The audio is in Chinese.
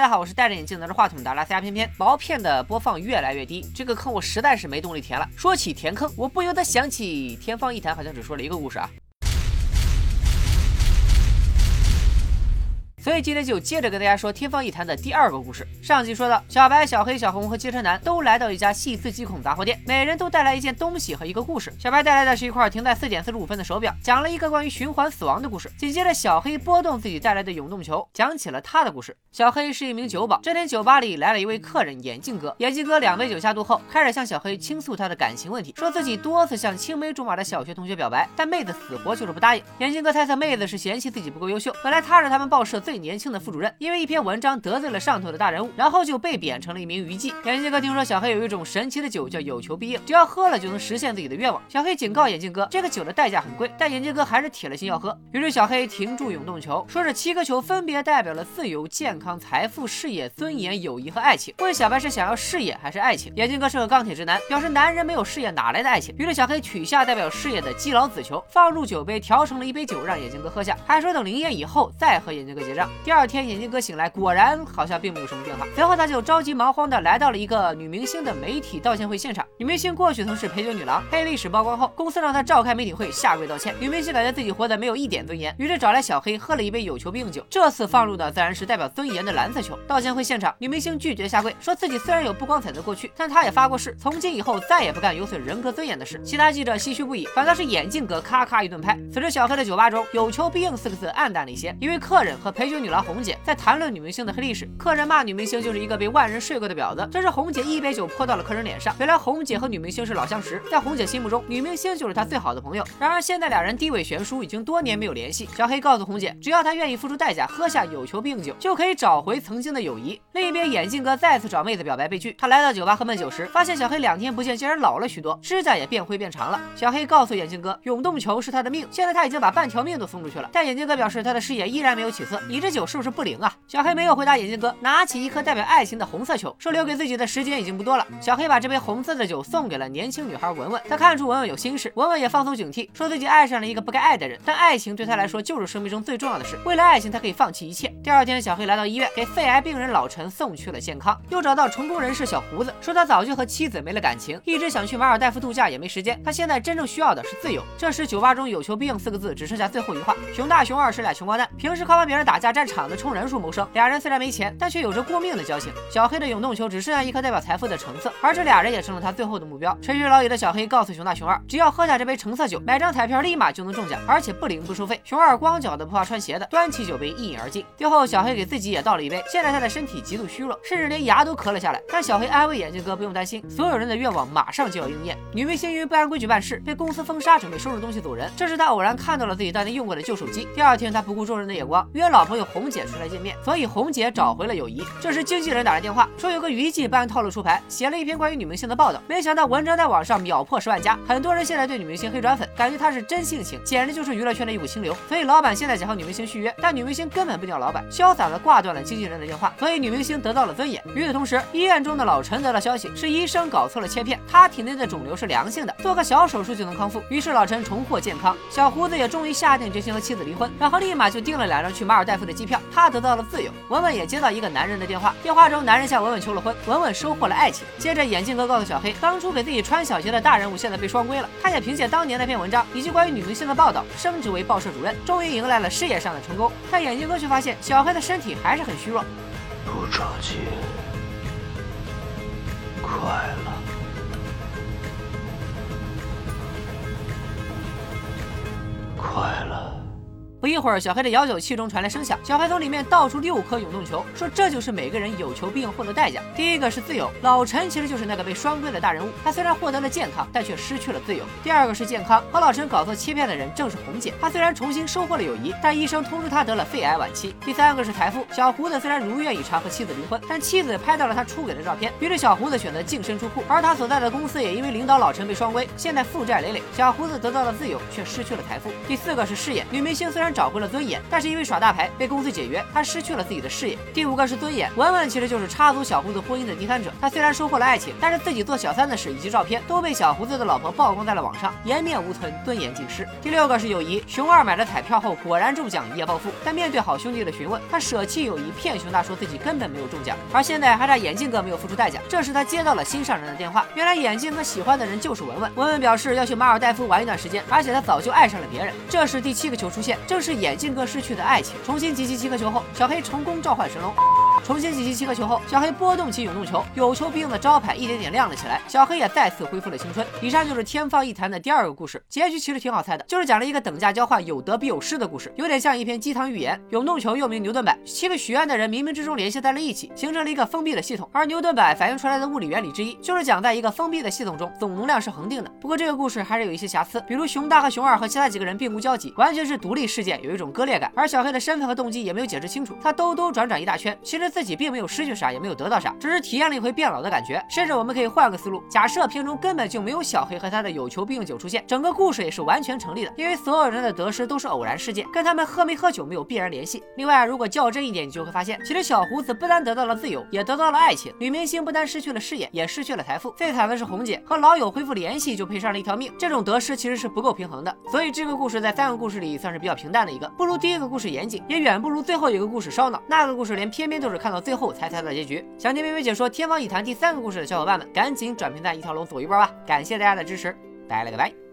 大家好，我是戴着眼镜拿着话筒的阿拉斯加偏偏。毛片的播放越来越低，这个坑我实在是没动力填了。说起填坑，我不由得想起天方夜谭，好像只说了一个故事啊。所以今天就接着跟大家说《天方夜谭》的第二个故事。上集说到，小白、小黑、小红和接车男都来到一家细思极恐杂货店，每人都带来一件东西和一个故事。小白带来的是一块停在四点四十五分的手表，讲了一个关于循环死亡的故事。紧接着，小黑拨动自己带来的永动球，讲起了他的故事。小黑是一名酒保，这天酒吧里来了一位客人眼镜哥。眼镜哥两杯酒下肚后，开始向小黑倾诉他的感情问题，说自己多次向青梅竹马的小学同学表白，但妹子死活就是不答应。眼镜哥猜测妹子是嫌弃自己不够优秀，本来他是他们报社最年轻的副主任。因为一篇文章得罪了上头的大人物，然后就被贬成了一名娱记。眼镜哥听说小黑有一种神奇的酒叫有求必应，只要喝了就能实现自己的愿望。小黑警告眼镜哥，这个酒的代价很贵，但眼镜哥还是铁了心要喝。于是小黑停住永动球，说这七颗球分别代表了自由、健康、财富、事业、尊严、友谊和爱情。问小白是想要事业还是爱情？眼镜哥是个钢铁直男，表示男人没有事业哪来的爱情？于是小黑取下代表事业的基佬子球，放入酒杯，调成了一杯酒，让眼镜哥喝下，还说等灵验以后再和眼镜哥结账。第二天眼镜哥醒来，果然。好像并没有什么变化。随后他就着急忙慌的来到了一个女明星的媒体道歉会现场。女明星过去曾是陪酒女郎，黑历史曝光后，公司让她召开媒体会下跪道歉。女明星感觉自己活得没有一点尊严，于是找来小黑喝了一杯有求必应酒。这次放入的自然是代表尊严的蓝色球。道歉会现场，女明星拒绝下跪，说自己虽然有不光彩的过去，但她也发过誓，从今以后再也不干有损人格尊严的事。其他记者唏嘘不已，反倒是眼镜哥咔咔一顿拍。此时小黑的酒吧中有求必应四个字暗淡了一些，一位客人和陪酒女郎红姐在谈论女明星的黑历史，客人。骂女明星就是一个被万人睡过的婊子，这时红姐一杯酒泼到了客人脸上。原来红姐姐和女明星是老相识，在红姐心目中，女明星就是她最好的朋友。然而现在两人地位悬殊，已经多年没有联系。小黑告诉红姐，只要她愿意付出代价，喝下有求必应酒，就可以找回曾经的友谊。另一边，眼镜哥再次找妹子表白被拒。他来到酒吧喝闷酒时，发现小黑两天不见，竟然老了许多，指甲也变灰变长了。小黑告诉眼镜哥，永动球是他的命，现在他已经把半条命都送出去了。但眼镜哥表示，他的事业依然没有起色。你这酒是不是不灵啊？小黑没有回答眼镜哥，拿起一颗代表。爱情的红色球，说留给自己的时间已经不多了。小黑把这杯红色的酒送给了年轻女孩文文，他看出文文有心事，文文也放松警惕，说自己爱上了一个不该爱的人，但爱情对他来说就是生命中最重要的事。为了爱情，他可以放弃一切。第二天，小黑来到医院，给肺癌病人老陈送去了健康，又找到成功人士小胡子，说他早就和妻子没了感情，一直想去马尔代夫度假，也没时间。他现在真正需要的是自由。这时，酒吧中有求必应四个字只剩下最后一话。熊大、熊二是俩穷光蛋，平时靠帮别人打架、占场子、充人数谋生。俩人虽然没钱，但却有着过命的交情。小黑的永动。球只剩下一颗代表财富的橙色，而这俩人也成了他最后后的目标。垂垂老矣的小黑告诉熊大、熊二，只要喝下这杯橙色酒，买张彩票立马就能中奖，而且不领不收费。熊二光脚的不怕穿鞋的，端起酒杯一饮而尽。最后，小黑给自己也倒了一杯。现在他的身体极度虚弱，甚至连牙都咳了下来。但小黑安慰眼镜哥不用担心，所有人的愿望马上就要应验。女明星因为不按规矩办事，被公司封杀，准备收拾东西走人。这时他偶然看到了自己当年用过的旧手机。第二天，他不顾众人的眼光，约老朋友红姐出来见面，所以红姐找回了友谊。这时经纪人打来电话，说有个娱记办套。套路出牌，写了一篇关于女明星的报道，没没想到文章在网上秒破十万加，很多人现在对女明星黑转粉，感觉她是真性情，简直就是娱乐圈的一股清流。所以老板现在想和女明星续约，但女明星根本不鸟老板，潇洒的挂断了经纪人的电话，所以女明星得到了尊严。与此同时，医院中的老陈得到消息，是医生搞错了切片，他体内的肿瘤是良性的，做个小手术就能康复。于是老陈重获健康，小胡子也终于下定决心和妻子离婚，然后立马就订了两张去马尔代夫的机票，他得到了自由。文文也接到一个男人的电话，电话中男人向文文求了婚，文文收获了爱情。接着，眼镜哥告诉小黑，当初给自己穿小鞋的大人物现在被双规了。他也凭借当年那篇文章以及关于女明星的报道，升职为报社主任，终于迎来了事业上的成功。但眼镜哥却发现，小黑的身体还是很虚弱。不着急，快了，不一会儿，小黑的摇酒器中传来声响，小黑从里面倒出六颗永动球，说这就是每个人有求必应后的代价。第一个是自由，老陈其实就是那个被双规的大人物，他虽然获得了健康，但却失去了自由。第二个是健康，和老陈搞错切片的人正是红姐，她虽然重新收获了友谊，但医生通知她得了肺癌晚期。第三个是财富，小胡子虽然如愿以偿和妻子离婚，但妻子拍到了他出轨的照片，于是小胡子选择净身出户，而他所在的公司也因为领导老陈被双规，现在负债累累。小胡子得到了自由，却失去了财富。第四个是事业，女明星虽然找回了尊严，但是因为耍大牌被公司解约，他失去了自己的事业。第五个是尊严，文文其实就是插足小胡子婚姻的第三者。他虽然收获了爱情，但是自己做小三的事以及照片都被小胡子的老婆曝光在了网上，颜面无存，尊严尽失。第六个是友谊，熊二买了彩票后果然中奖，一夜暴富。但面对好兄弟的询问，他舍弃友谊，骗熊大说自己根本没有中奖，而现在还差眼镜哥没有付出代价。这时他接到了心上人的电话，原来眼镜哥喜欢的人就是文文。文文表示要去马尔代夫玩一段时间，而且他早就爱上了别人。这时第七个球出现，正是眼镜哥失去的爱情。重新集齐七颗球后，小黑成功召唤神龙。重新集齐七颗球后，小黑拨动起永动球，有求必应的招牌一点点亮了起来。小黑也再次恢复了青春。以上就是天方夜谭的第二个故事，结局其实挺好猜的，就是讲了一个等价交换、有得必有失的故事，有点像一篇鸡汤寓言。永动球又名牛顿摆，七个许愿的人冥冥之中联系在了一起，形成了一个封闭的系统。而牛顿摆反映出来的物理原理之一，就是讲在一个封闭的系统中，总能量是恒定的。不过这个故事还是有一些瑕疵，比如熊大和熊二和其他几个人并无交集，完全是独立事件，有一种割裂感。而小黑的身份和动机也没有解释清楚，他兜兜转转一大圈，其实自己并没有失去。啥也没有得到啥，只是体验了一回变老的感觉。甚至我们可以换个思路，假设片中根本就没有小黑和他的有求必应酒出现，整个故事也是完全成立的，因为所有人的得失都是偶然事件，跟他们喝没喝酒没有必然联系。另外，如果较真一点，你就会发现，其实小胡子不单得到了自由，也得到了爱情；女明星不单失去了事业，也失去了财富。最惨的是红姐和老友恢复联系，就赔上了一条命。这种得失其实是不够平衡的。所以这个故事在三个故事里算是比较平淡的一个，不如第一个故事严谨，也远不如最后一个故事烧脑。那个故事连偏偏都是看到最后才猜到结局。想听。微微解说《天方夜谭》第三个故事的小伙伴们，赶紧转评赞一条龙走一波吧！感谢大家的支持，拜了个拜。